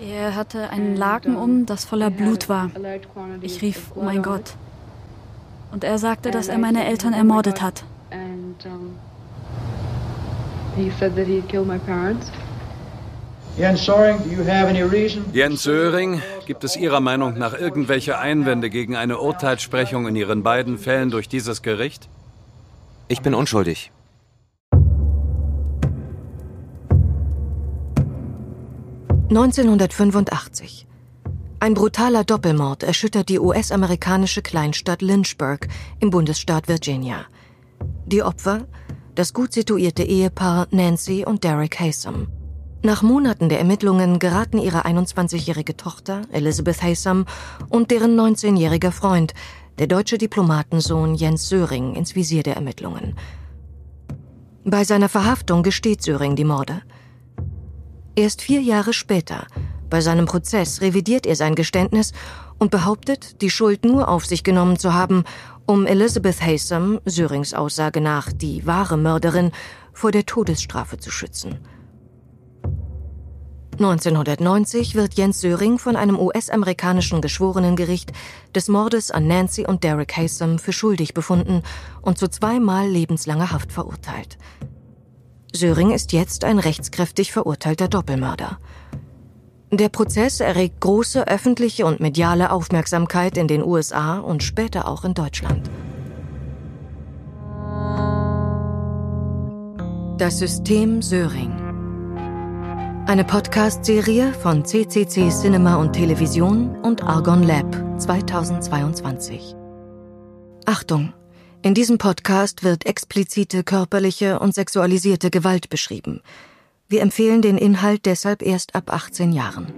Er hatte einen Laken um, das voller Blut war. Ich rief, oh mein Gott. Und er sagte, dass er meine Eltern ermordet hat. Jens Söring, gibt es Ihrer Meinung nach irgendwelche Einwände gegen eine Urteilssprechung in Ihren beiden Fällen durch dieses Gericht? Ich bin unschuldig. ...1985. Ein brutaler Doppelmord erschüttert die US-amerikanische Kleinstadt Lynchburg im Bundesstaat Virginia. Die Opfer? Das gut situierte Ehepaar Nancy und Derek Haysom. Nach Monaten der Ermittlungen geraten ihre 21-jährige Tochter Elizabeth Haysom und deren 19-jähriger Freund, der deutsche Diplomatensohn Jens Söring, ins Visier der Ermittlungen. Bei seiner Verhaftung gesteht Söring die Morde. Erst vier Jahre später, bei seinem Prozess, revidiert er sein Geständnis und behauptet, die Schuld nur auf sich genommen zu haben, um Elizabeth Haysom, Sörings Aussage nach die wahre Mörderin, vor der Todesstrafe zu schützen. 1990 wird Jens Söring von einem US-amerikanischen Geschworenengericht des Mordes an Nancy und Derek Haysom für schuldig befunden und zu zweimal lebenslanger Haft verurteilt. Söring ist jetzt ein rechtskräftig verurteilter Doppelmörder. Der Prozess erregt große öffentliche und mediale Aufmerksamkeit in den USA und später auch in Deutschland. Das System Söring. Eine Podcast-Serie von CCC Cinema und Television und Argon Lab 2022. Achtung! In diesem Podcast wird explizite körperliche und sexualisierte Gewalt beschrieben. Wir empfehlen den Inhalt deshalb erst ab 18 Jahren.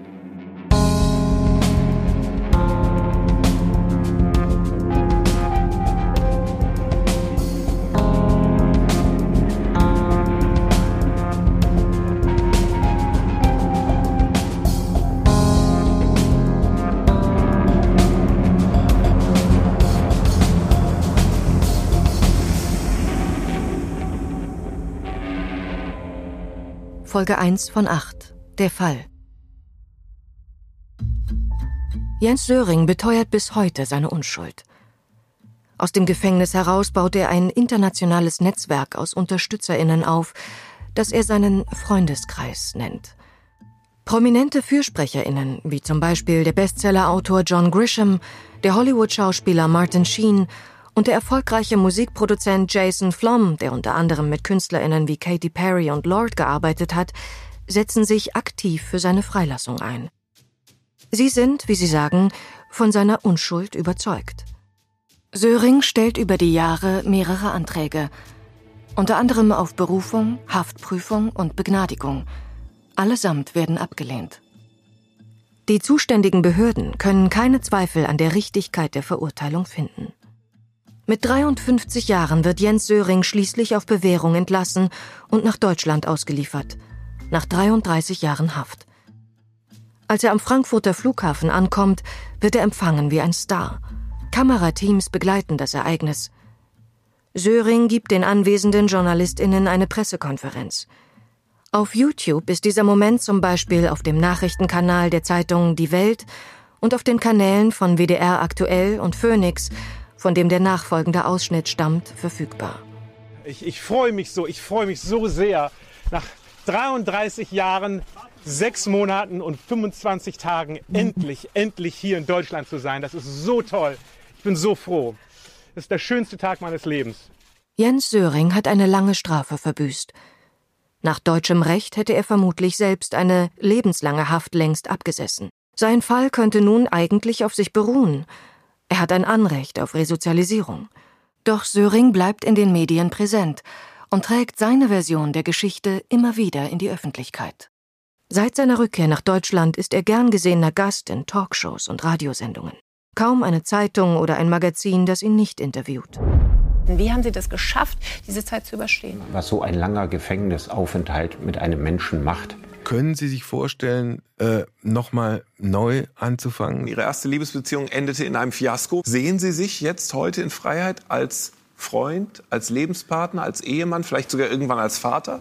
Folge 1 von 8. Der Fall. Jens Söring beteuert bis heute seine Unschuld. Aus dem Gefängnis heraus baut er ein internationales Netzwerk aus UnterstützerInnen auf, das er seinen Freundeskreis nennt. Prominente FürsprecherInnen, wie zum Beispiel der Bestsellerautor John Grisham, der Hollywood-Schauspieler Martin Sheen und der erfolgreiche Musikproduzent Jason Flom, der unter anderem mit KünstlerInnen wie Katy Perry und Lord gearbeitet hat, setzen sich aktiv für seine Freilassung ein. Sie sind, wie sie sagen, von seiner Unschuld überzeugt. Söring stellt über die Jahre mehrere Anträge, unter anderem auf Berufung, Haftprüfung und Begnadigung. Allesamt werden abgelehnt. Die zuständigen Behörden können keine Zweifel an der Richtigkeit der Verurteilung finden. Mit 53 Jahren wird Jens Söring schließlich auf Bewährung entlassen und nach Deutschland ausgeliefert. Nach 33 Jahren Haft. Als er am Frankfurter Flughafen ankommt, wird er empfangen wie ein Star. Kamerateams begleiten das Ereignis. Söring gibt den anwesenden JournalistInnen eine Pressekonferenz. Auf YouTube ist dieser Moment zum Beispiel auf dem Nachrichtenkanal der Zeitung Die Welt und auf den Kanälen von WDR Aktuell und Phoenix von dem der nachfolgende Ausschnitt stammt, verfügbar. Ich, ich freue mich so, ich freue mich so sehr, nach 33 Jahren, sechs Monaten und 25 Tagen endlich, endlich hier in Deutschland zu sein. Das ist so toll. Ich bin so froh. Das ist der schönste Tag meines Lebens. Jens Söring hat eine lange Strafe verbüßt. Nach deutschem Recht hätte er vermutlich selbst eine lebenslange Haft längst abgesessen. Sein Fall könnte nun eigentlich auf sich beruhen, er hat ein Anrecht auf Resozialisierung. Doch Söring bleibt in den Medien präsent und trägt seine Version der Geschichte immer wieder in die Öffentlichkeit. Seit seiner Rückkehr nach Deutschland ist er gern gesehener Gast in Talkshows und Radiosendungen. Kaum eine Zeitung oder ein Magazin, das ihn nicht interviewt. Wie haben Sie das geschafft, diese Zeit zu überstehen? Was so ein langer Gefängnisaufenthalt mit einem Menschen macht, können Sie sich vorstellen, äh, nochmal neu anzufangen? Ihre erste Liebesbeziehung endete in einem Fiasko. Sehen Sie sich jetzt heute in Freiheit als Freund, als Lebenspartner, als Ehemann, vielleicht sogar irgendwann als Vater?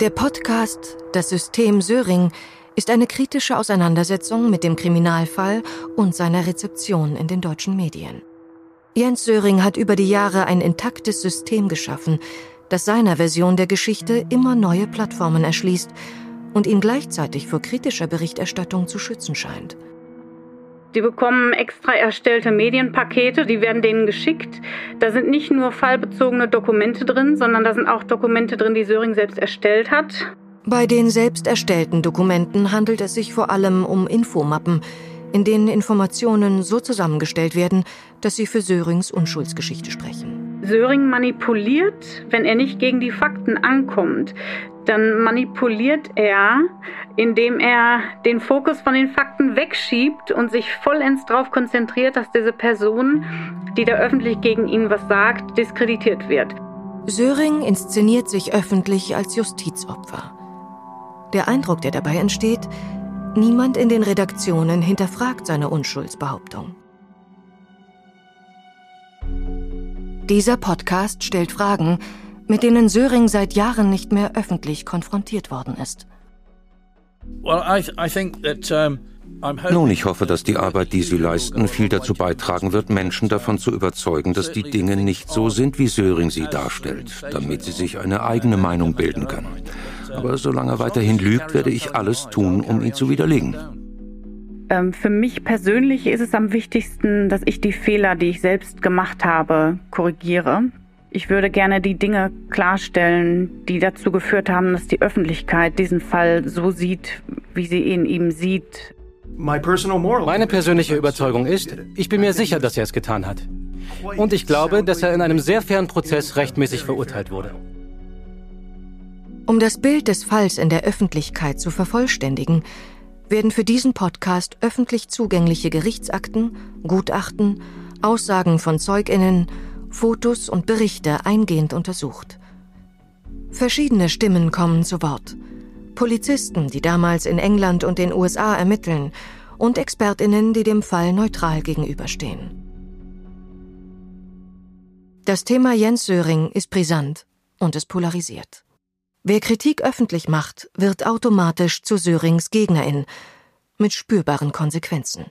Der Podcast Das System Söring ist eine kritische Auseinandersetzung mit dem Kriminalfall und seiner Rezeption in den deutschen Medien. Jens Söring hat über die Jahre ein intaktes System geschaffen, das seiner Version der Geschichte immer neue Plattformen erschließt und ihn gleichzeitig vor kritischer Berichterstattung zu schützen scheint. Die bekommen extra erstellte Medienpakete, die werden denen geschickt. Da sind nicht nur fallbezogene Dokumente drin, sondern da sind auch Dokumente drin, die Söring selbst erstellt hat. Bei den selbst erstellten Dokumenten handelt es sich vor allem um Infomappen, in denen Informationen so zusammengestellt werden, dass sie für Sörings Unschuldsgeschichte sprechen. Söring manipuliert, wenn er nicht gegen die Fakten ankommt dann manipuliert er, indem er den Fokus von den Fakten wegschiebt und sich vollends darauf konzentriert, dass diese Person, die da öffentlich gegen ihn was sagt, diskreditiert wird. Söring inszeniert sich öffentlich als Justizopfer. Der Eindruck, der dabei entsteht, niemand in den Redaktionen hinterfragt seine Unschuldsbehauptung. Dieser Podcast stellt Fragen, mit denen Söring seit Jahren nicht mehr öffentlich konfrontiert worden ist. Nun, ich hoffe, dass die Arbeit, die Sie leisten, viel dazu beitragen wird, Menschen davon zu überzeugen, dass die Dinge nicht so sind, wie Söring sie darstellt, damit sie sich eine eigene Meinung bilden können. Aber solange er weiterhin lügt, werde ich alles tun, um ihn zu widerlegen. Ähm, für mich persönlich ist es am wichtigsten, dass ich die Fehler, die ich selbst gemacht habe, korrigiere. Ich würde gerne die Dinge klarstellen, die dazu geführt haben, dass die Öffentlichkeit diesen Fall so sieht, wie sie ihn ihm sieht. Meine persönliche Überzeugung ist, ich bin mir sicher, dass er es getan hat. Und ich glaube, dass er in einem sehr fairen Prozess rechtmäßig verurteilt wurde. Um das Bild des Falls in der Öffentlichkeit zu vervollständigen, werden für diesen Podcast öffentlich zugängliche Gerichtsakten, Gutachten, Aussagen von Zeuginnen Fotos und Berichte eingehend untersucht. Verschiedene Stimmen kommen zu Wort. Polizisten, die damals in England und den USA ermitteln, und Expertinnen, die dem Fall neutral gegenüberstehen. Das Thema Jens Söring ist brisant und es polarisiert. Wer Kritik öffentlich macht, wird automatisch zu Sörings Gegnerin mit spürbaren Konsequenzen.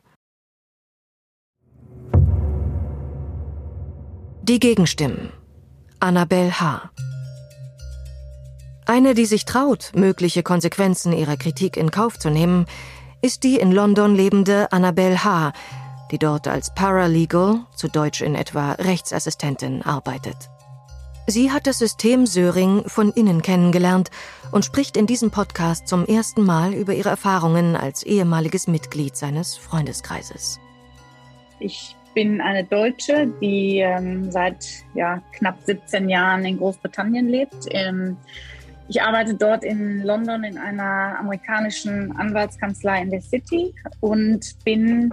Die Gegenstimmen. Annabelle H. Eine, die sich traut, mögliche Konsequenzen ihrer Kritik in Kauf zu nehmen, ist die in London lebende Annabelle H., die dort als Paralegal, zu Deutsch in etwa Rechtsassistentin, arbeitet. Sie hat das System Söring von innen kennengelernt und spricht in diesem Podcast zum ersten Mal über ihre Erfahrungen als ehemaliges Mitglied seines Freundeskreises. Ich bin eine Deutsche, die ähm, seit ja, knapp 17 Jahren in Großbritannien lebt. Ähm, ich arbeite dort in London in einer amerikanischen Anwaltskanzlei in der City und bin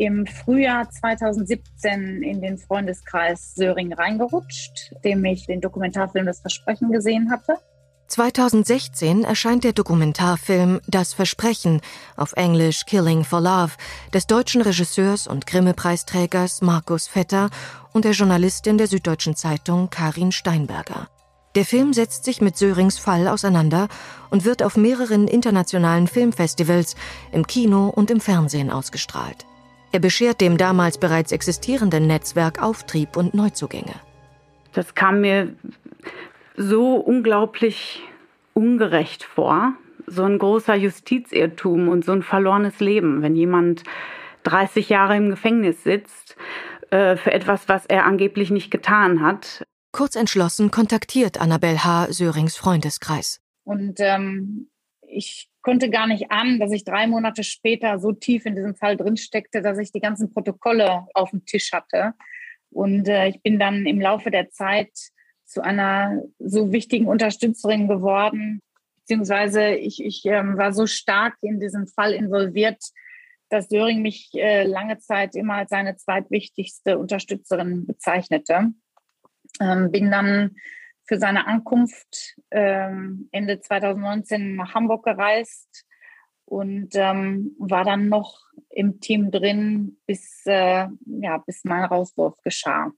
im Frühjahr 2017 in den Freundeskreis Söring reingerutscht, dem ich den Dokumentarfilm Das Versprechen gesehen hatte. 2016 erscheint der Dokumentarfilm Das Versprechen auf Englisch Killing for Love des deutschen Regisseurs und Grimme-Preisträgers Markus Vetter und der Journalistin der Süddeutschen Zeitung Karin Steinberger. Der Film setzt sich mit Sörings Fall auseinander und wird auf mehreren internationalen Filmfestivals im Kino und im Fernsehen ausgestrahlt. Er beschert dem damals bereits existierenden Netzwerk Auftrieb und Neuzugänge. Das kam mir so unglaublich ungerecht vor. So ein großer Justizirrtum und so ein verlorenes Leben, wenn jemand 30 Jahre im Gefängnis sitzt äh, für etwas, was er angeblich nicht getan hat. Kurz entschlossen kontaktiert Annabel H. Sörings Freundeskreis. Und ähm, ich konnte gar nicht an, dass ich drei Monate später so tief in diesem Fall drinsteckte, dass ich die ganzen Protokolle auf dem Tisch hatte. Und äh, ich bin dann im Laufe der Zeit zu einer so wichtigen Unterstützerin geworden. Beziehungsweise ich, ich ähm, war so stark in diesem Fall involviert, dass Döring mich äh, lange Zeit immer als seine zweitwichtigste Unterstützerin bezeichnete. Ähm, bin dann für seine Ankunft ähm, Ende 2019 nach Hamburg gereist und ähm, war dann noch im Team drin, bis, äh, ja, bis mein Rauswurf geschah.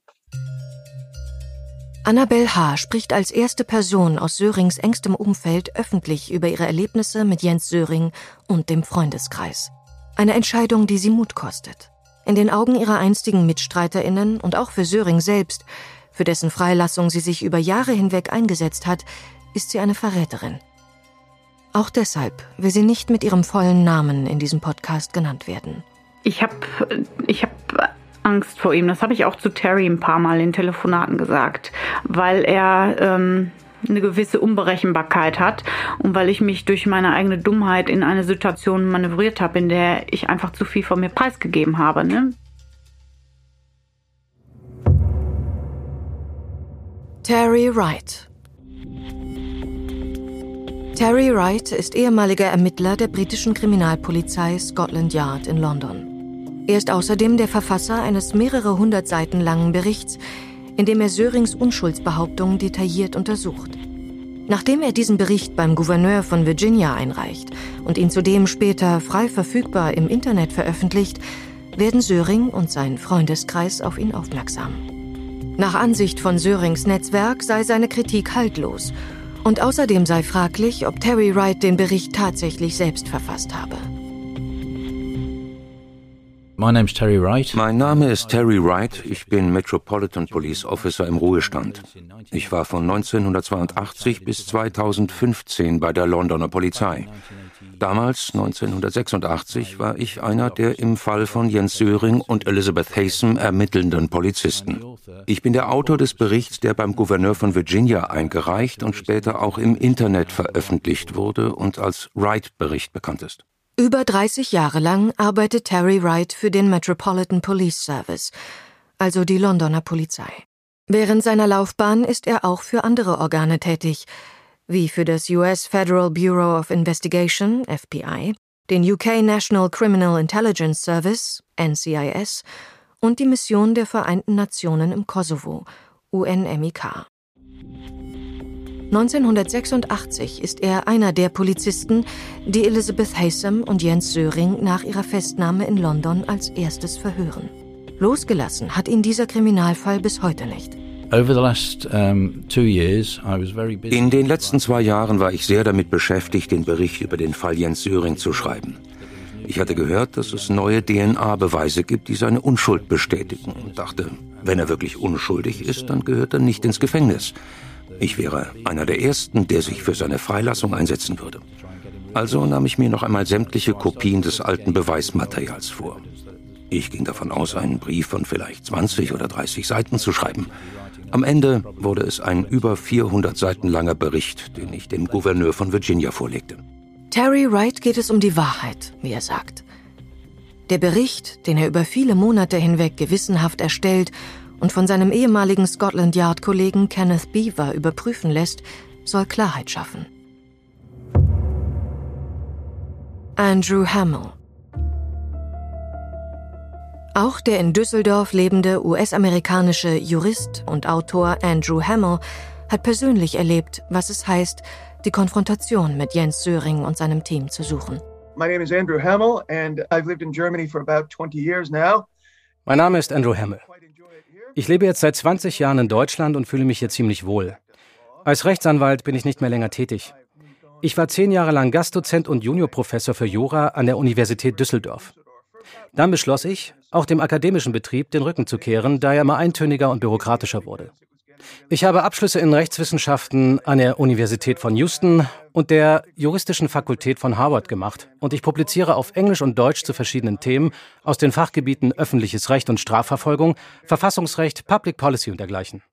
Annabel H. spricht als erste Person aus Sörings engstem Umfeld öffentlich über ihre Erlebnisse mit Jens Söring und dem Freundeskreis. Eine Entscheidung, die sie Mut kostet. In den Augen ihrer einstigen MitstreiterInnen und auch für Söring selbst, für dessen Freilassung sie sich über Jahre hinweg eingesetzt hat, ist sie eine Verräterin. Auch deshalb will sie nicht mit ihrem vollen Namen in diesem Podcast genannt werden. Ich habe ich hab Angst vor ihm. Das habe ich auch zu Terry ein paar Mal in Telefonaten gesagt, weil er ähm, eine gewisse Unberechenbarkeit hat und weil ich mich durch meine eigene Dummheit in eine Situation manövriert habe, in der ich einfach zu viel von mir preisgegeben habe. Ne? Terry Wright Terry Wright ist ehemaliger Ermittler der britischen Kriminalpolizei Scotland Yard in London. Er ist außerdem der Verfasser eines mehrere hundert Seiten langen Berichts, in dem er Sörings Unschuldsbehauptungen detailliert untersucht. Nachdem er diesen Bericht beim Gouverneur von Virginia einreicht und ihn zudem später frei verfügbar im Internet veröffentlicht, werden Söring und sein Freundeskreis auf ihn aufmerksam. Nach Ansicht von Sörings Netzwerk sei seine Kritik haltlos und außerdem sei fraglich, ob Terry Wright den Bericht tatsächlich selbst verfasst habe. Mein Name ist Terry Wright. Ich bin Metropolitan Police Officer im Ruhestand. Ich war von 1982 bis 2015 bei der Londoner Polizei. Damals, 1986, war ich einer der im Fall von Jens Söring und Elizabeth Haysom ermittelnden Polizisten. Ich bin der Autor des Berichts, der beim Gouverneur von Virginia eingereicht und später auch im Internet veröffentlicht wurde und als Wright-Bericht bekannt ist. Über 30 Jahre lang arbeitet Terry Wright für den Metropolitan Police Service, also die Londoner Polizei. Während seiner Laufbahn ist er auch für andere Organe tätig, wie für das US Federal Bureau of Investigation, FBI, den UK National Criminal Intelligence Service, NCIS, und die Mission der Vereinten Nationen im Kosovo, UNMIK. 1986 ist er einer der Polizisten, die Elizabeth Haysom und Jens Söring nach ihrer Festnahme in London als erstes verhören. Losgelassen hat ihn dieser Kriminalfall bis heute nicht. In den letzten zwei Jahren war ich sehr damit beschäftigt, den Bericht über den Fall Jens Söring zu schreiben. Ich hatte gehört, dass es neue DNA-Beweise gibt, die seine Unschuld bestätigen und dachte, wenn er wirklich unschuldig ist, dann gehört er nicht ins Gefängnis. Ich wäre einer der Ersten, der sich für seine Freilassung einsetzen würde. Also nahm ich mir noch einmal sämtliche Kopien des alten Beweismaterials vor. Ich ging davon aus, einen Brief von vielleicht 20 oder 30 Seiten zu schreiben. Am Ende wurde es ein über 400 Seiten langer Bericht, den ich dem Gouverneur von Virginia vorlegte. Terry Wright geht es um die Wahrheit, wie er sagt. Der Bericht, den er über viele Monate hinweg gewissenhaft erstellt und von seinem ehemaligen Scotland Yard-Kollegen Kenneth Beaver überprüfen lässt, soll Klarheit schaffen. Andrew Hamill Auch der in Düsseldorf lebende US-amerikanische Jurist und Autor Andrew Hamill hat persönlich erlebt, was es heißt, die Konfrontation mit Jens Söring und seinem Team zu suchen. My name is Andrew Hamill and I've lived in Germany for about 20 years now. Mein Name ist Andrew Hamill. Ich lebe jetzt seit 20 Jahren in Deutschland und fühle mich hier ziemlich wohl. Als Rechtsanwalt bin ich nicht mehr länger tätig. Ich war zehn Jahre lang Gastdozent und Juniorprofessor für Jura an der Universität Düsseldorf. Dann beschloss ich, auch dem akademischen Betrieb den Rücken zu kehren, da er immer eintöniger und bürokratischer wurde. Ich habe Abschlüsse in Rechtswissenschaften an der Universität von Houston und der Juristischen Fakultät von Harvard gemacht und ich publiziere auf Englisch und Deutsch zu verschiedenen Themen aus den Fachgebieten öffentliches Recht und Strafverfolgung, Verfassungsrecht, Public Policy und dergleichen.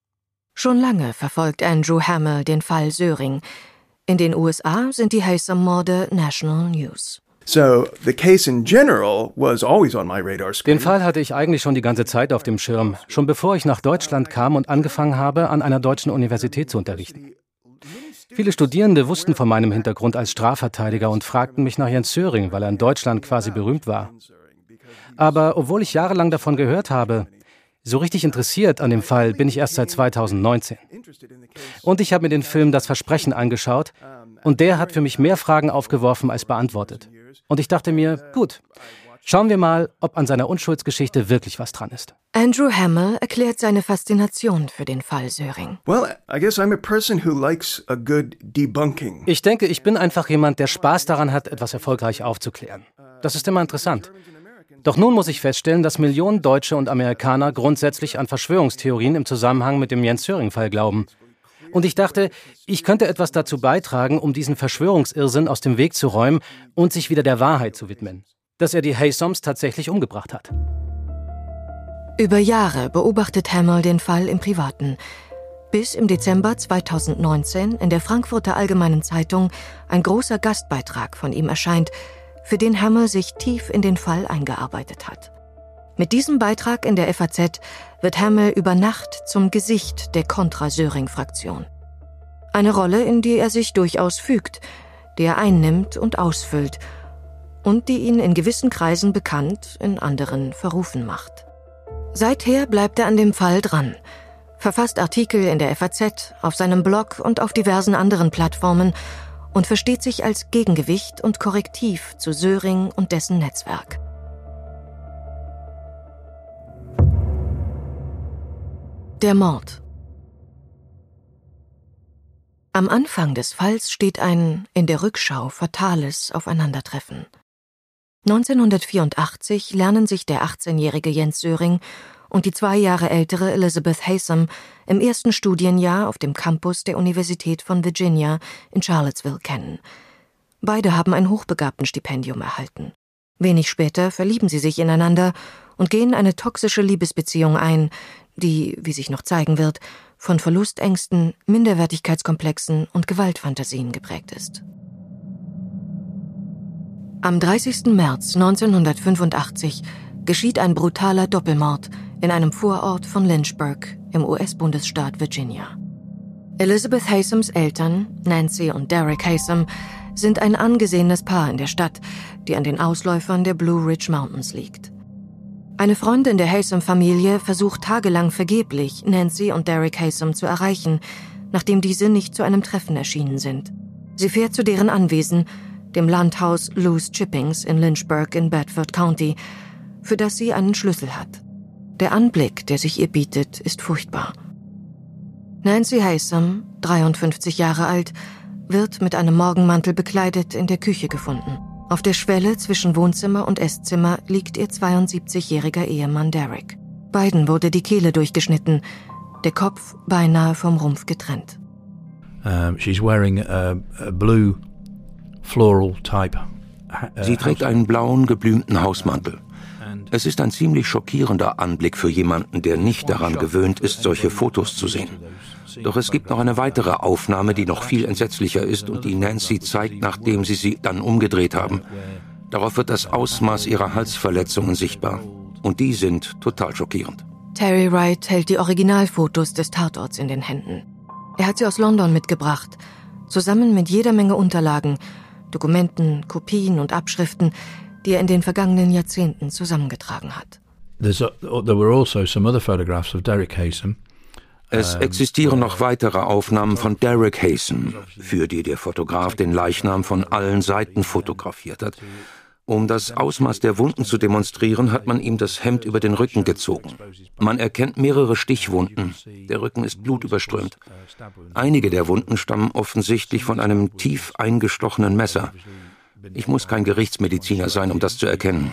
Schon lange verfolgt Andrew Hammer den Fall Söring. In den USA sind die Haysom-Morde National News. Den Fall hatte ich eigentlich schon die ganze Zeit auf dem Schirm, schon bevor ich nach Deutschland kam und angefangen habe, an einer deutschen Universität zu unterrichten. Viele Studierende wussten von meinem Hintergrund als Strafverteidiger und fragten mich nach Jens Söring, weil er in Deutschland quasi berühmt war. Aber obwohl ich jahrelang davon gehört habe, so richtig interessiert an dem Fall bin ich erst seit 2019. Und ich habe mir den Film Das Versprechen angeschaut und der hat für mich mehr Fragen aufgeworfen als beantwortet. Und ich dachte mir, gut, Schauen wir mal, ob an seiner Unschuldsgeschichte wirklich was dran ist. Andrew Hamill erklärt seine Faszination für den Fall Söring. Well, I guess I'm a person who likes a good debunking. Ich denke, ich bin einfach jemand, der Spaß daran hat, etwas erfolgreich aufzuklären. Das ist immer interessant. Doch nun muss ich feststellen, dass Millionen Deutsche und Amerikaner grundsätzlich an Verschwörungstheorien im Zusammenhang mit dem Jens Söring-Fall glauben. Und ich dachte, ich könnte etwas dazu beitragen, um diesen Verschwörungsirrsinn aus dem Weg zu räumen und sich wieder der Wahrheit zu widmen. Dass er die Haysoms tatsächlich umgebracht hat. Über Jahre beobachtet Hamill den Fall im Privaten, bis im Dezember 2019 in der Frankfurter Allgemeinen Zeitung ein großer Gastbeitrag von ihm erscheint, für den Hamill sich tief in den Fall eingearbeitet hat. Mit diesem Beitrag in der FAZ wird Hamill über Nacht zum Gesicht der Kontra-Söring-Fraktion. Eine Rolle, in die er sich durchaus fügt, die er einnimmt und ausfüllt und die ihn in gewissen Kreisen bekannt, in anderen verrufen macht. Seither bleibt er an dem Fall dran, verfasst Artikel in der FAZ, auf seinem Blog und auf diversen anderen Plattformen und versteht sich als Gegengewicht und Korrektiv zu Söring und dessen Netzwerk. Der Mord. Am Anfang des Falls steht ein in der Rückschau fatales Aufeinandertreffen. 1984 lernen sich der 18-jährige Jens Söring und die zwei Jahre ältere Elizabeth Haysom im ersten Studienjahr auf dem Campus der Universität von Virginia in Charlottesville kennen. Beide haben ein Hochbegabtenstipendium erhalten. Wenig später verlieben sie sich ineinander und gehen eine toxische Liebesbeziehung ein, die, wie sich noch zeigen wird, von Verlustängsten, Minderwertigkeitskomplexen und Gewaltfantasien geprägt ist. Am 30. März 1985 geschieht ein brutaler Doppelmord in einem Vorort von Lynchburg im US-Bundesstaat Virginia. Elizabeth Haysoms Eltern, Nancy und Derek Haysom, sind ein angesehenes Paar in der Stadt, die an den Ausläufern der Blue Ridge Mountains liegt. Eine Freundin der Haysom-Familie versucht tagelang vergeblich, Nancy und Derek Haysom zu erreichen, nachdem diese nicht zu einem Treffen erschienen sind. Sie fährt zu deren Anwesen, dem Landhaus Lou's Chippings in Lynchburg in Bedford County, für das sie einen Schlüssel hat. Der Anblick, der sich ihr bietet, ist furchtbar. Nancy Haysom, 53 Jahre alt, wird mit einem Morgenmantel bekleidet in der Küche gefunden. Auf der Schwelle zwischen Wohnzimmer und Esszimmer liegt ihr 72-jähriger Ehemann Derek. Beiden wurde die Kehle durchgeschnitten, der Kopf beinahe vom Rumpf getrennt. Um, she's wearing a, a blue floral type. Uh, Sie trägt einen blauen geblümten Hausmantel. Es ist ein ziemlich schockierender Anblick für jemanden, der nicht daran gewöhnt ist, solche Fotos zu sehen. Doch es gibt noch eine weitere Aufnahme, die noch viel entsetzlicher ist und die Nancy zeigt, nachdem sie sie dann umgedreht haben. Darauf wird das Ausmaß ihrer Halsverletzungen sichtbar. Und die sind total schockierend. Terry Wright hält die Originalfotos des Tatorts in den Händen. Er hat sie aus London mitgebracht, zusammen mit jeder Menge Unterlagen, Dokumenten, Kopien und Abschriften, die er in den vergangenen Jahrzehnten zusammengetragen hat. There were also some other photographs of Derek Haysom. Es existieren noch weitere Aufnahmen von Derek Haysom, für die der Fotograf den Leichnam von allen Seiten fotografiert hat. Um das Ausmaß der Wunden zu demonstrieren, hat man ihm das Hemd über den Rücken gezogen. Man erkennt mehrere Stichwunden. Der Rücken ist blutüberströmt. Einige der Wunden stammen offensichtlich von einem tief eingestochenen Messer. Ich muss kein Gerichtsmediziner sein, um das zu erkennen.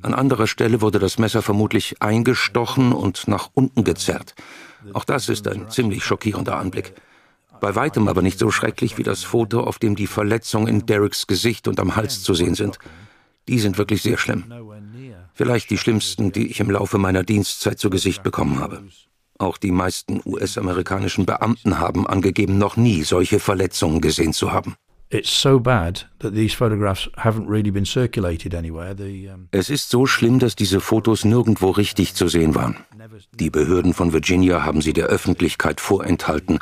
An anderer Stelle wurde das Messer vermutlich eingestochen und nach unten gezerrt. Auch das ist ein ziemlich schockierender Anblick. Bei weitem aber nicht so schrecklich wie das Foto, auf dem die Verletzungen in Derricks Gesicht und am Hals zu sehen sind. Die sind wirklich sehr schlimm. Vielleicht die schlimmsten, die ich im Laufe meiner Dienstzeit zu Gesicht bekommen habe. Auch die meisten US-amerikanischen Beamten haben angegeben, noch nie solche Verletzungen gesehen zu haben. Es ist so schlimm, dass diese Fotos nirgendwo richtig zu sehen waren. Die Behörden von Virginia haben sie der Öffentlichkeit vorenthalten,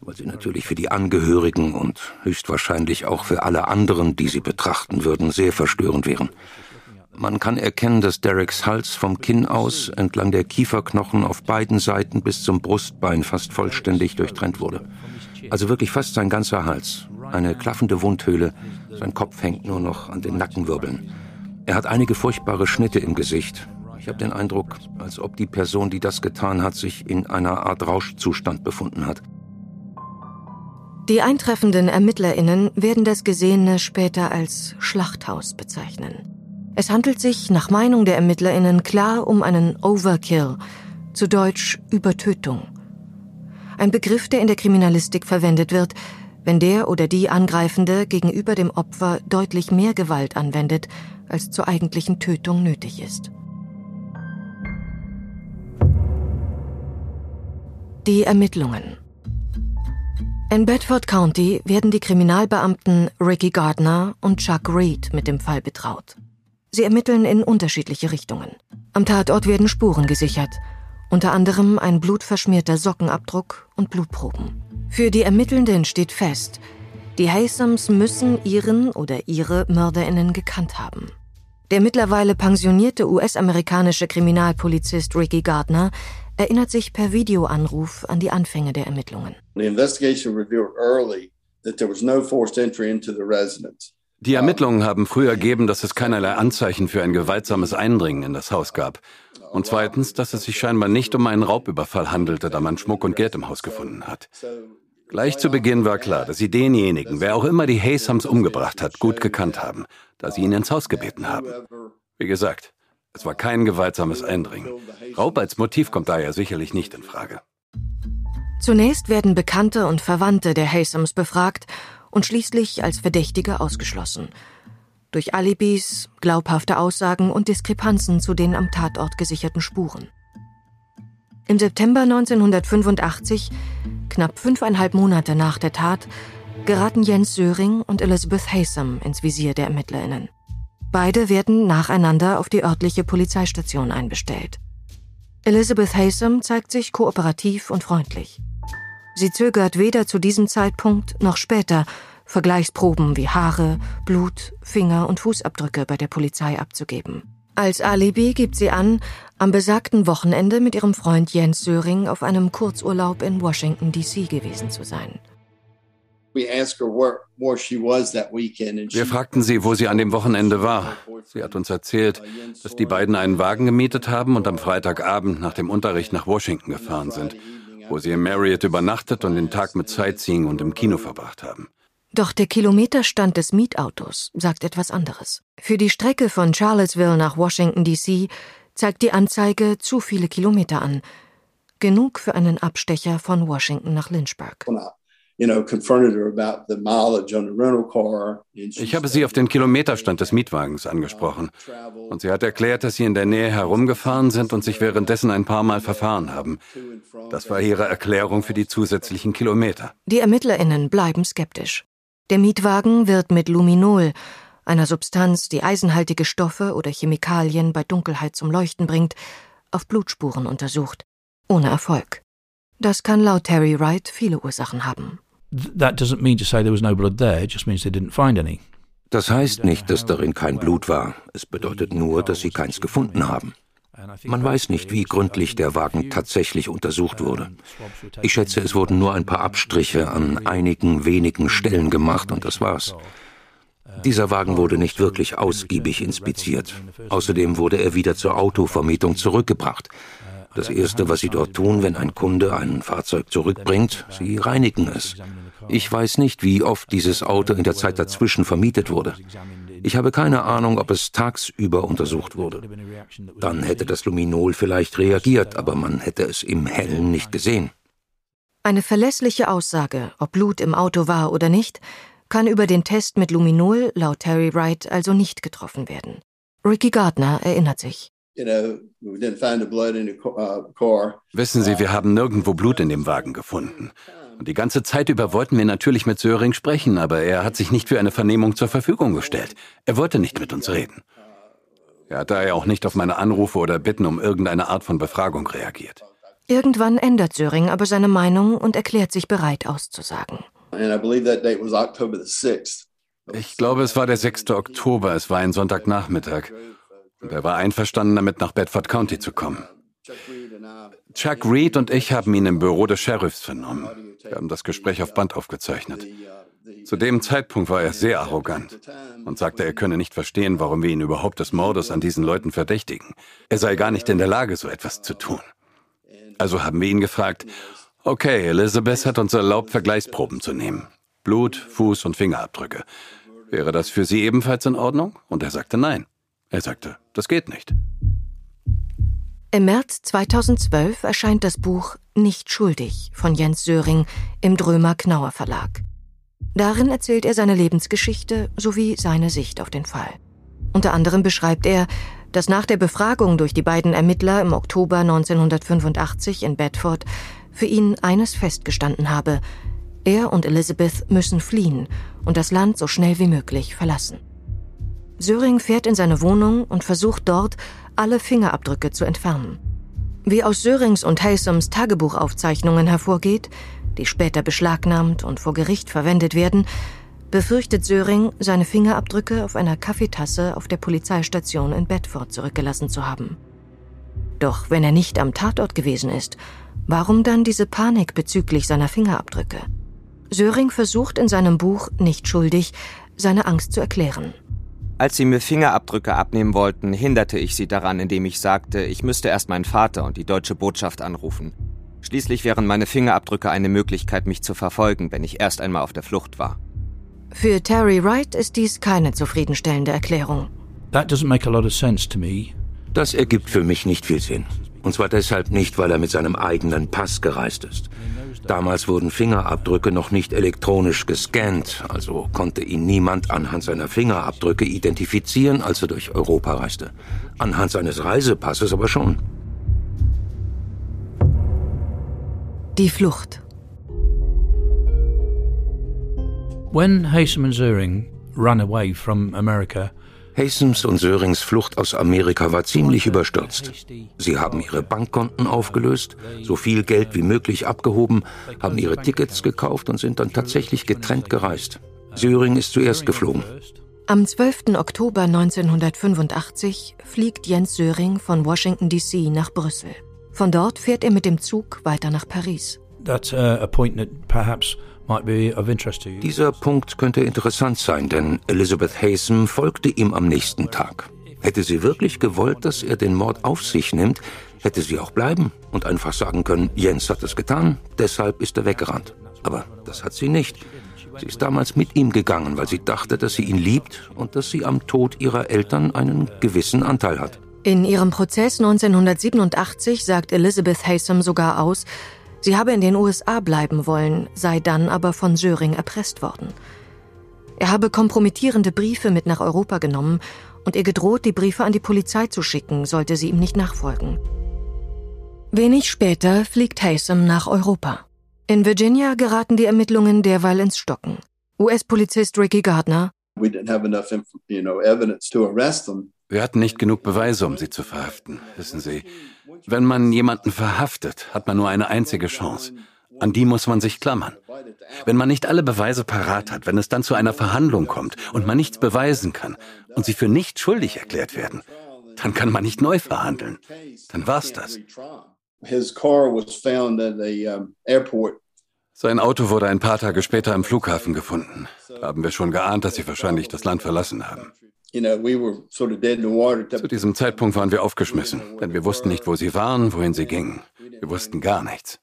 weil sie natürlich für die Angehörigen und höchstwahrscheinlich auch für alle anderen, die sie betrachten würden, sehr verstörend wären. Man kann erkennen, dass Dereks Hals vom Kinn aus entlang der Kieferknochen auf beiden Seiten bis zum Brustbein fast vollständig durchtrennt wurde. Also wirklich fast sein ganzer Hals. Eine klaffende Wundhöhle. Sein Kopf hängt nur noch an den Nackenwirbeln. Er hat einige furchtbare Schnitte im Gesicht. Ich habe den Eindruck, als ob die Person, die das getan hat, sich in einer Art Rauschzustand befunden hat. Die eintreffenden ErmittlerInnen werden das Gesehene später als Schlachthaus bezeichnen. Es handelt sich nach Meinung der ErmittlerInnen klar um einen Overkill, zu Deutsch Übertötung. Ein Begriff, der in der Kriminalistik verwendet wird, wenn der oder die Angreifende gegenüber dem Opfer deutlich mehr Gewalt anwendet, als zur eigentlichen Tötung nötig ist. Die Ermittlungen in Bedford County werden die Kriminalbeamten Ricky Gardner und Chuck Reed mit dem Fall betraut. Sie ermitteln in unterschiedliche Richtungen. Am Tatort werden Spuren gesichert, unter anderem ein blutverschmierter Sockenabdruck und Blutproben. Für die Ermittelnden steht fest, die Haysams müssen ihren oder ihre Mörderinnen gekannt haben. Der mittlerweile pensionierte US-amerikanische Kriminalpolizist Ricky Gardner erinnert sich per Videoanruf an die Anfänge der Ermittlungen. Die Ermittlungen haben früh ergeben, dass es keinerlei Anzeichen für ein gewaltsames Eindringen in das Haus gab. Und zweitens, dass es sich scheinbar nicht um einen Raubüberfall handelte, da man Schmuck und Geld im Haus gefunden hat. Gleich zu Beginn war klar, dass sie denjenigen, wer auch immer die Haysams umgebracht hat, gut gekannt haben, da sie ihn ins Haus gebeten haben. Wie gesagt, es war kein gewaltsames Eindringen. Raub als Motiv kommt daher sicherlich nicht in Frage. Zunächst werden Bekannte und Verwandte der Haysams befragt und schließlich als Verdächtige ausgeschlossen. Durch Alibis, glaubhafte Aussagen und Diskrepanzen zu den am Tatort gesicherten Spuren. Im September 1985, knapp fünfeinhalb Monate nach der Tat, geraten Jens Söring und Elizabeth Haysam ins Visier der ErmittlerInnen. Beide werden nacheinander auf die örtliche Polizeistation einbestellt. Elizabeth Haysom zeigt sich kooperativ und freundlich. Sie zögert weder zu diesem Zeitpunkt noch später, Vergleichsproben wie Haare, Blut, Finger und Fußabdrücke bei der Polizei abzugeben. Als Alibi gibt sie an, am besagten Wochenende mit ihrem Freund Jens Söring auf einem Kurzurlaub in Washington, D.C. gewesen zu sein. Wir fragten sie, wo sie an dem Wochenende war. Sie hat uns erzählt, dass die beiden einen Wagen gemietet haben und am Freitagabend nach dem Unterricht nach Washington gefahren sind, wo sie im Marriott übernachtet und den Tag mit Sightseeing und im Kino verbracht haben. Doch der Kilometerstand des Mietautos sagt etwas anderes. Für die Strecke von Charlottesville nach Washington, D.C. zeigt die Anzeige zu viele Kilometer an. Genug für einen Abstecher von Washington nach Lynchburg. Ich habe sie auf den Kilometerstand des Mietwagens angesprochen. Und sie hat erklärt, dass sie in der Nähe herumgefahren sind und sich währenddessen ein paar Mal verfahren haben. Das war ihre Erklärung für die zusätzlichen Kilometer. Die ErmittlerInnen bleiben skeptisch. Der Mietwagen wird mit Luminol, einer Substanz, die eisenhaltige Stoffe oder Chemikalien bei Dunkelheit zum Leuchten bringt, auf Blutspuren untersucht. Ohne Erfolg. Das kann laut Terry Wright viele Ursachen haben. Das heißt nicht, dass darin kein Blut war. Es bedeutet nur, dass sie keins gefunden haben. Man weiß nicht, wie gründlich der Wagen tatsächlich untersucht wurde. Ich schätze, es wurden nur ein paar Abstriche an einigen wenigen Stellen gemacht und das war's. Dieser Wagen wurde nicht wirklich ausgiebig inspiziert. Außerdem wurde er wieder zur Autovermietung zurückgebracht. Das Erste, was Sie dort tun, wenn ein Kunde ein Fahrzeug zurückbringt, Sie reinigen es. Ich weiß nicht, wie oft dieses Auto in der Zeit dazwischen vermietet wurde. Ich habe keine Ahnung, ob es tagsüber untersucht wurde. Dann hätte das Luminol vielleicht reagiert, aber man hätte es im Hellen nicht gesehen. Eine verlässliche Aussage, ob Blut im Auto war oder nicht, kann über den Test mit Luminol laut Terry Wright also nicht getroffen werden. Ricky Gardner erinnert sich. Uh, Wissen Sie, wir haben nirgendwo Blut in dem Wagen gefunden. Und die ganze Zeit über wollten wir natürlich mit Söring sprechen, aber er hat sich nicht für eine Vernehmung zur Verfügung gestellt. Er wollte nicht mit uns reden. Er hat daher auch nicht auf meine Anrufe oder Bitten um irgendeine Art von Befragung reagiert. Irgendwann ändert Söring aber seine Meinung und erklärt sich bereit auszusagen. Ich glaube, es war der 6. Oktober, es war ein Sonntagnachmittag. Und er war einverstanden damit, nach Bedford County zu kommen. Chuck Reed und ich haben ihn im Büro des Sheriffs vernommen. Wir haben das Gespräch auf Band aufgezeichnet. Zu dem Zeitpunkt war er sehr arrogant und sagte, er könne nicht verstehen, warum wir ihn überhaupt des Mordes an diesen Leuten verdächtigen. Er sei gar nicht in der Lage, so etwas zu tun. Also haben wir ihn gefragt, okay, Elizabeth hat uns erlaubt, Vergleichsproben zu nehmen. Blut, Fuß und Fingerabdrücke. Wäre das für Sie ebenfalls in Ordnung? Und er sagte nein. Er sagte, das geht nicht. Im März 2012 erscheint das Buch Nicht schuldig von Jens Söring im Drömer Knauer Verlag. Darin erzählt er seine Lebensgeschichte sowie seine Sicht auf den Fall. Unter anderem beschreibt er, dass nach der Befragung durch die beiden Ermittler im Oktober 1985 in Bedford für ihn eines festgestanden habe. Er und Elizabeth müssen fliehen und das Land so schnell wie möglich verlassen. Söring fährt in seine Wohnung und versucht dort, alle Fingerabdrücke zu entfernen. Wie aus Sörings und Haysams Tagebuchaufzeichnungen hervorgeht, die später beschlagnahmt und vor Gericht verwendet werden, befürchtet Söring, seine Fingerabdrücke auf einer Kaffeetasse auf der Polizeistation in Bedford zurückgelassen zu haben. Doch wenn er nicht am Tatort gewesen ist, warum dann diese Panik bezüglich seiner Fingerabdrücke? Söring versucht in seinem Buch Nicht schuldig, seine Angst zu erklären. Als sie mir Fingerabdrücke abnehmen wollten, hinderte ich sie daran, indem ich sagte, ich müsste erst meinen Vater und die deutsche Botschaft anrufen. Schließlich wären meine Fingerabdrücke eine Möglichkeit, mich zu verfolgen, wenn ich erst einmal auf der Flucht war. Für Terry Wright ist dies keine zufriedenstellende Erklärung. That doesn't make a lot of sense to me. Das ergibt für mich nicht viel Sinn. Und zwar deshalb nicht, weil er mit seinem eigenen Pass gereist ist. Damals wurden Fingerabdrücke noch nicht elektronisch gescannt, also konnte ihn niemand anhand seiner Fingerabdrücke identifizieren, als er durch Europa reiste. Anhand seines Reisepasses aber schon. Die Flucht. When Haysom and Zuring ran away from America, Hastems und Sörings Flucht aus Amerika war ziemlich überstürzt. Sie haben ihre Bankkonten aufgelöst, so viel Geld wie möglich abgehoben, haben ihre Tickets gekauft und sind dann tatsächlich getrennt gereist. Söring ist zuerst geflogen. Am 12. Oktober 1985 fliegt Jens Söring von Washington DC nach Brüssel. Von dort fährt er mit dem Zug weiter nach Paris. that's uh, a point that perhaps Dieser Punkt könnte interessant sein, denn Elizabeth Haysom folgte ihm am nächsten Tag. Hätte sie wirklich gewollt, dass er den Mord auf sich nimmt, hätte sie auch bleiben und einfach sagen können, Jens hat es getan, deshalb ist er weggerannt. Aber das hat sie nicht. Sie ist damals mit ihm gegangen, weil sie dachte, dass sie ihn liebt und dass sie am Tod ihrer Eltern einen gewissen Anteil hat. In ihrem Prozess 1987 sagt Elizabeth Haysom sogar aus, sie habe in den USA bleiben wollen, sei dann aber von Söring erpresst worden. Er habe kompromittierende Briefe mit nach Europa genommen und ihr gedroht, die Briefe an die Polizei zu schicken, sollte sie ihm nicht nachfolgen. Wenig später fliegt Haysom nach Europa. In Virginia geraten die Ermittlungen derweil ins Stocken. US-Polizist Ricky Gardner We didn't have enough, inf- you know, evidence to arrest them. Wir hatten nicht genug Beweise, um sie zu verhaften. Wissen Sie, wenn man jemanden verhaftet, hat man nur eine einzige Chance. An die muss man sich klammern. Wenn man nicht alle Beweise parat hat, wenn es dann zu einer Verhandlung kommt und man nichts beweisen kann und sie für nicht schuldig erklärt werden, dann kann man nicht neu verhandeln. Dann war's das. Sein Auto wurde ein paar Tage später im Flughafen gefunden. Da haben wir schon geahnt, dass sie wahrscheinlich das Land verlassen haben. Zu diesem Zeitpunkt waren wir aufgeschmissen, denn wir wussten nicht, wo sie waren, wohin sie gingen. Wir wussten gar nichts.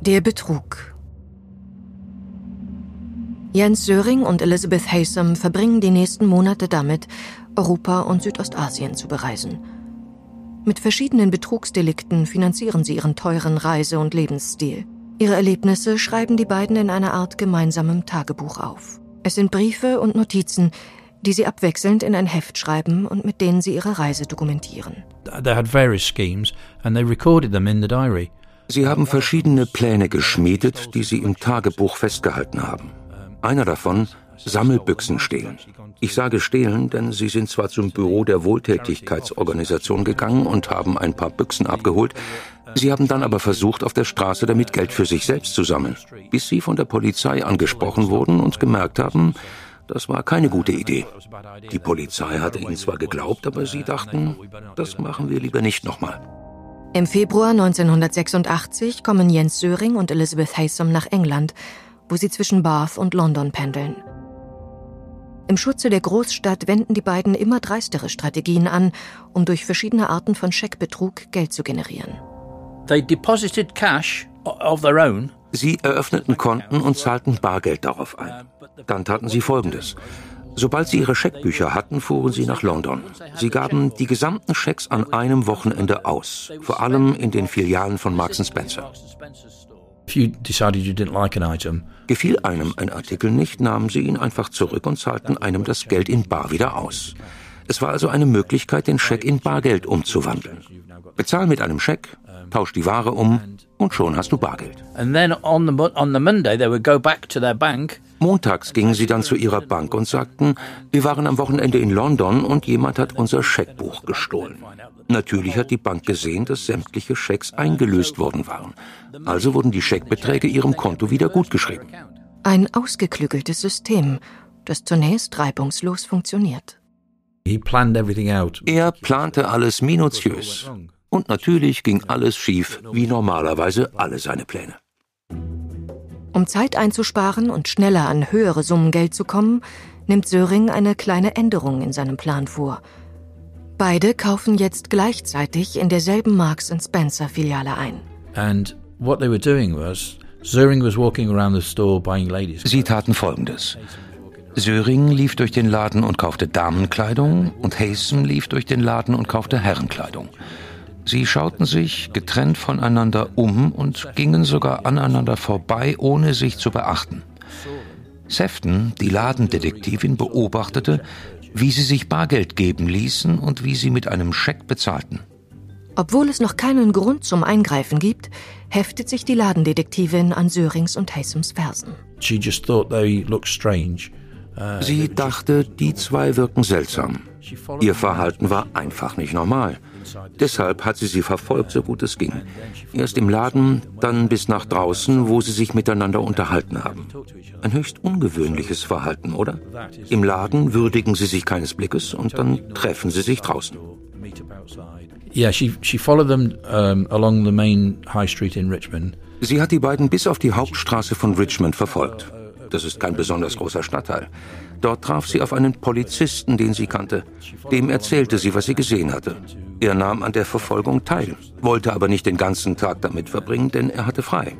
Der Betrug. Jens Söring und Elizabeth Haysom verbringen die nächsten Monate damit, Europa und Südostasien zu bereisen. Mit verschiedenen Betrugsdelikten finanzieren sie ihren teuren Reise- und Lebensstil. Ihre Erlebnisse schreiben die beiden in einer Art gemeinsamem Tagebuch auf. Es sind Briefe und Notizen, die sie abwechselnd in ein Heft schreiben und mit denen sie ihre Reise dokumentieren. They had various schemes and they recorded them in the diary. Sie haben verschiedene Pläne geschmiedet, die sie im Tagebuch festgehalten haben. Einer davon, Sammelbüchsen stehlen. Ich sage stehlen, denn sie sind zwar zum Büro der Wohltätigkeitsorganisation gegangen und haben ein paar Büchsen abgeholt, sie haben dann aber versucht, auf der Straße damit Geld für sich selbst zu sammeln, bis sie von der Polizei angesprochen wurden und gemerkt haben, das war keine gute Idee. Die Polizei hatte ihnen zwar geglaubt, aber sie dachten, das machen wir lieber nicht nochmal. Im Februar 1986 kommen Jens Söring und Elizabeth Haysom nach England, wo sie zwischen Bath und London pendeln. Im Schutze der Großstadt wenden die beiden immer dreistere Strategien an, um durch verschiedene Arten von Scheckbetrug Geld zu generieren. Sie eröffneten Konten und zahlten Bargeld darauf ein. Dann taten sie Folgendes. Sobald sie ihre Scheckbücher hatten, fuhren sie nach London. Sie gaben die gesamten Schecks an einem Wochenende aus, vor allem in den Filialen von Marks Spencer. Gefiel einem ein Artikel nicht, nahmen sie ihn einfach zurück und zahlten einem das Geld in Bar wieder aus. Es war also eine Möglichkeit, den Scheck in Bargeld umzuwandeln. Bezahl mit einem Scheck, tausch die Ware um und schon hast du Bargeld. Montags gingen sie dann zu ihrer Bank und sagten, wir waren am Wochenende in London und jemand hat unser Scheckbuch gestohlen. Natürlich hat die Bank gesehen, dass sämtliche Schecks eingelöst worden waren. Also wurden die Scheckbeträge ihrem Konto wieder gutgeschrieben. Ein ausgeklügeltes System, das zunächst reibungslos funktioniert. Er plante alles minutiös. Und natürlich ging alles schief, wie normalerweise alle seine Pläne. Um Zeit einzusparen und schneller an höhere Summen Geld zu kommen, nimmt Söring eine kleine Änderung in seinem Plan vor. Beide kaufen jetzt gleichzeitig in derselben Marks Spencer Filiale ein. And what they were doing was Sie taten folgendes. Söring lief durch den Laden und kaufte Damenkleidung und Haysom lief durch den Laden und kaufte Herrenkleidung. Sie schauten sich getrennt voneinander um und gingen sogar aneinander vorbei, ohne sich zu beachten. Sefton, die Ladendetektivin, beobachtete, wie sie sich Bargeld geben ließen und wie sie mit einem Scheck bezahlten. Obwohl es noch keinen Grund zum Eingreifen gibt, heftet sich die Ladendetektivin an Sörings und Haysoms Fersen. Uh, sie dachte, die zwei wirken seltsam. Ihr Verhalten war einfach nicht normal. Deshalb hat sie sie verfolgt, so gut es ging. Erst im Laden, dann bis nach draußen, wo sie sich miteinander unterhalten haben. Ein höchst ungewöhnliches Verhalten, oder? Im Laden würdigen sie sich keines Blickes und dann treffen sie sich draußen. Yeah, she, she followed them along the main high street in Richmond. Sie hat die beiden bis auf die Hauptstraße von Richmond verfolgt. Das ist kein besonders großer Stadtteil. Dort traf sie auf einen Polizisten, den sie kannte. Dem erzählte sie, was sie gesehen hatte. Er nahm an der Verfolgung teil, wollte aber nicht den ganzen Tag damit verbringen, denn er hatte frei.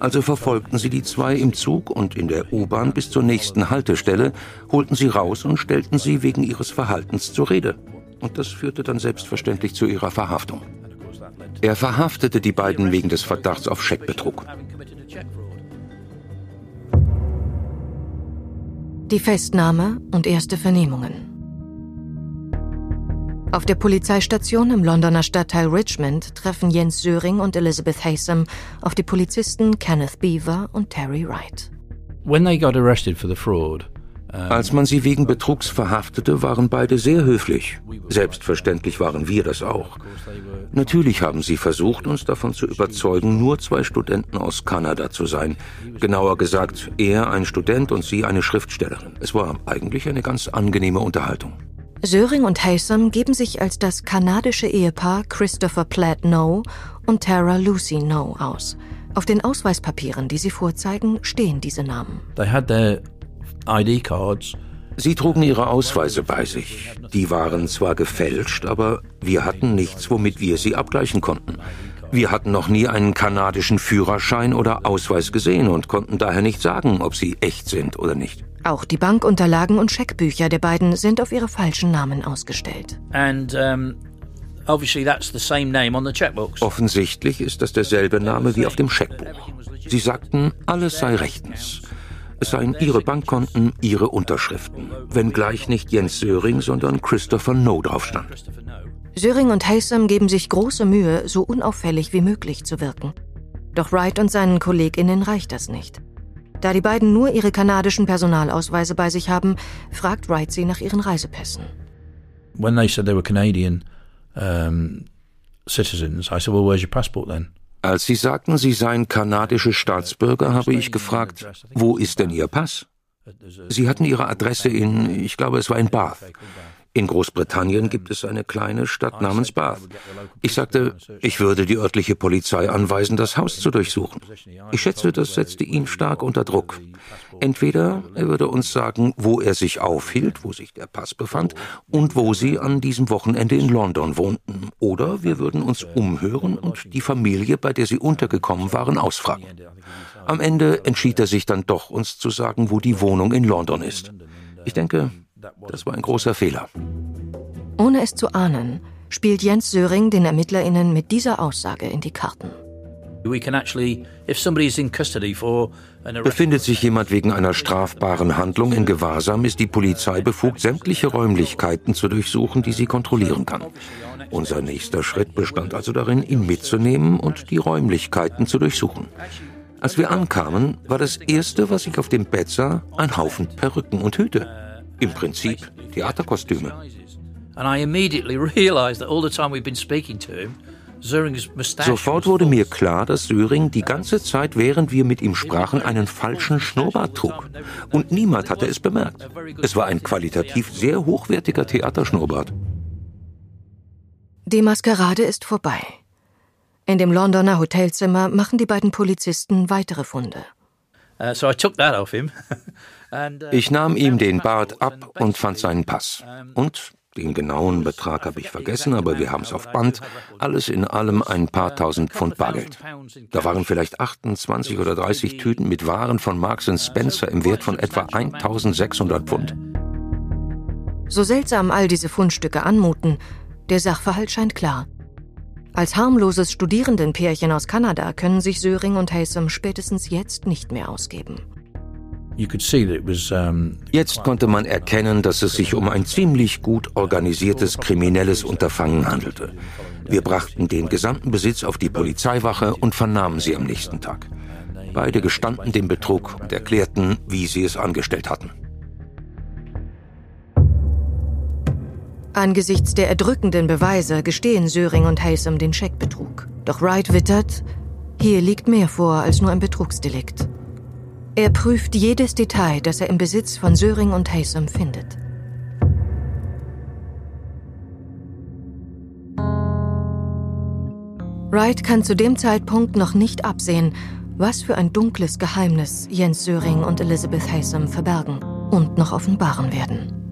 Also verfolgten sie die zwei im Zug und in der U-Bahn bis zur nächsten Haltestelle, holten sie raus und stellten sie wegen ihres Verhaltens zur Rede. Und das führte dann selbstverständlich zu ihrer Verhaftung. Er verhaftete die beiden wegen des Verdachts auf Scheckbetrug. Die Festnahme und erste Vernehmungen. Auf der Polizeistation im Londoner Stadtteil Richmond treffen Jens Söring und Elizabeth Haysom auf die Polizisten Kenneth Beaver und Terry Wright. Als man sie wegen Betrugs verhaftete, waren beide sehr höflich. Selbstverständlich waren wir das auch. Natürlich haben sie versucht, uns davon zu überzeugen, nur zwei Studenten aus Kanada zu sein. Genauer gesagt, er ein Student und sie eine Schriftstellerin. Es war eigentlich eine ganz angenehme Unterhaltung. Söring und Haysom geben sich als das kanadische Ehepaar Christopher Platt No und Tara Lucy No aus. Auf den Ausweispapieren, die sie vorzeigen, stehen diese Namen. Sie trugen ihre Ausweise bei sich. Die waren zwar gefälscht, aber wir hatten nichts, womit wir sie abgleichen konnten. Wir hatten noch nie einen kanadischen Führerschein oder Ausweis gesehen und konnten daher nicht sagen, ob sie echt sind oder nicht. Auch die Bankunterlagen und Scheckbücher der beiden sind auf ihre falschen Namen ausgestellt. And, um Offensichtlich ist das derselbe Name wie auf dem Scheckbuch. Sie sagten, alles sei rechtens. Es seien ihre Bankkonten, ihre Unterschriften, wenngleich nicht Jens Söring, sondern Christopher No drauf stand. Söring und Haysom geben sich große Mühe, so unauffällig wie möglich zu wirken. Doch Wright und seinen KollegInnen reicht das nicht. Da die beiden nur ihre kanadischen Personalausweise bei sich haben, fragt Wright sie nach ihren Reisepässen. When they said they were Canadian um, citizens, I said, well, where's your passport then? Als sie sagten, sie seien kanadische Staatsbürger, habe ich gefragt, wo ist denn Ihr Pass? Sie hatten Ihre Adresse in, ich glaube, es war in Bath. In Großbritannien gibt es eine kleine Stadt namens Bath. Ich sagte, ich würde die örtliche Polizei anweisen, das Haus zu durchsuchen. Ich schätze, das setzte ihn stark unter Druck. Entweder er würde uns sagen, wo er sich aufhielt, wo sich der Pass befand und wo sie an diesem Wochenende in London wohnten, oder wir würden uns umhören und die Familie, bei der sie untergekommen waren, ausfragen. Am Ende entschied er sich dann doch, uns zu sagen, wo die Wohnung in London ist. Ich denke, das war ein großer Fehler. Ohne es zu ahnen, spielt Jens Söring den ErmittlerInnen mit dieser Aussage in die Karten. Befindet sich jemand wegen einer strafbaren Handlung in Gewahrsam, ist die Polizei befugt, sämtliche Räumlichkeiten zu durchsuchen, die sie kontrollieren kann. Unser nächster Schritt bestand also darin, ihn mitzunehmen und die Räumlichkeiten zu durchsuchen. Als wir ankamen, war das Erste, was ich auf dem Bett sah, ein Haufen Perücken und Hüte. Im Prinzip Theaterkostüme. Sofort wurde mir klar, dass Söring die ganze Zeit, während wir mit ihm sprachen, einen falschen Schnurrbart trug. Und niemand hatte es bemerkt. Es war ein qualitativ sehr hochwertiger Theaterschnurrbart. Die Maskerade ist vorbei. In dem Londoner Hotelzimmer machen die beiden Polizisten weitere Funde. Uh, ich nahm ihm den Bart ab und fand seinen Pass. Und den genauen Betrag habe ich vergessen, aber wir haben es auf Band. Alles in allem ein paar tausend Pfund Bargeld. Da waren vielleicht 28 oder 30 Tüten mit Waren von Marks Spencer im Wert von etwa 1600 Pfund. So seltsam all diese Fundstücke anmuten, der Sachverhalt scheint klar. Als harmloses Studierendenpärchen aus Kanada können sich Söring und Haysom spätestens jetzt nicht mehr ausgeben. Jetzt konnte man erkennen, dass es sich um ein ziemlich gut organisiertes kriminelles Unterfangen handelte. Wir brachten den gesamten Besitz auf die Polizeiwache und vernahmen sie am nächsten Tag. Beide gestanden den Betrug und erklärten, wie sie es angestellt hatten. Angesichts der erdrückenden Beweise gestehen Söring und Haysom den Scheckbetrug. Doch Wright wittert, hier liegt mehr vor als nur ein Betrugsdelikt. Er prüft jedes Detail, das er im Besitz von Söring und Haysom findet. Wright kann zu dem Zeitpunkt noch nicht absehen, was für ein dunkles Geheimnis Jens Söring und Elizabeth Haysom verbergen und noch offenbaren werden.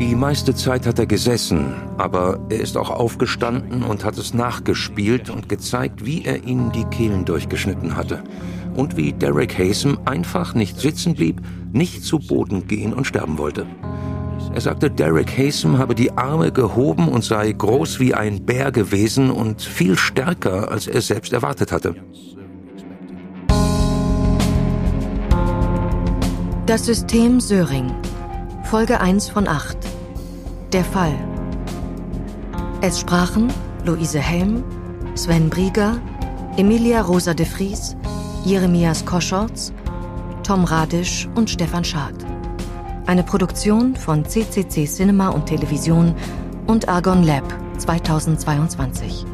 Die meiste Zeit hat er gesessen, aber er ist auch aufgestanden und hat es nachgespielt und gezeigt, wie er ihnen die Kehlen durchgeschnitten hatte. Und wie Derek Haysom einfach nicht sitzen blieb, nicht zu Boden gehen und sterben wollte. Er sagte, Derek Haysom habe die Arme gehoben und sei groß wie ein Bär gewesen und viel stärker, als er selbst erwartet hatte. Das System Söring. Folge 1 von 8. Der Fall. Es sprachen Luise Helm, Sven Brieger, Emilia Rosa de Vries, Jeremias Koschorz, Tom Radisch und Stefan Schad. Eine Produktion von CCC Cinema und Television und Argon Lab 2022.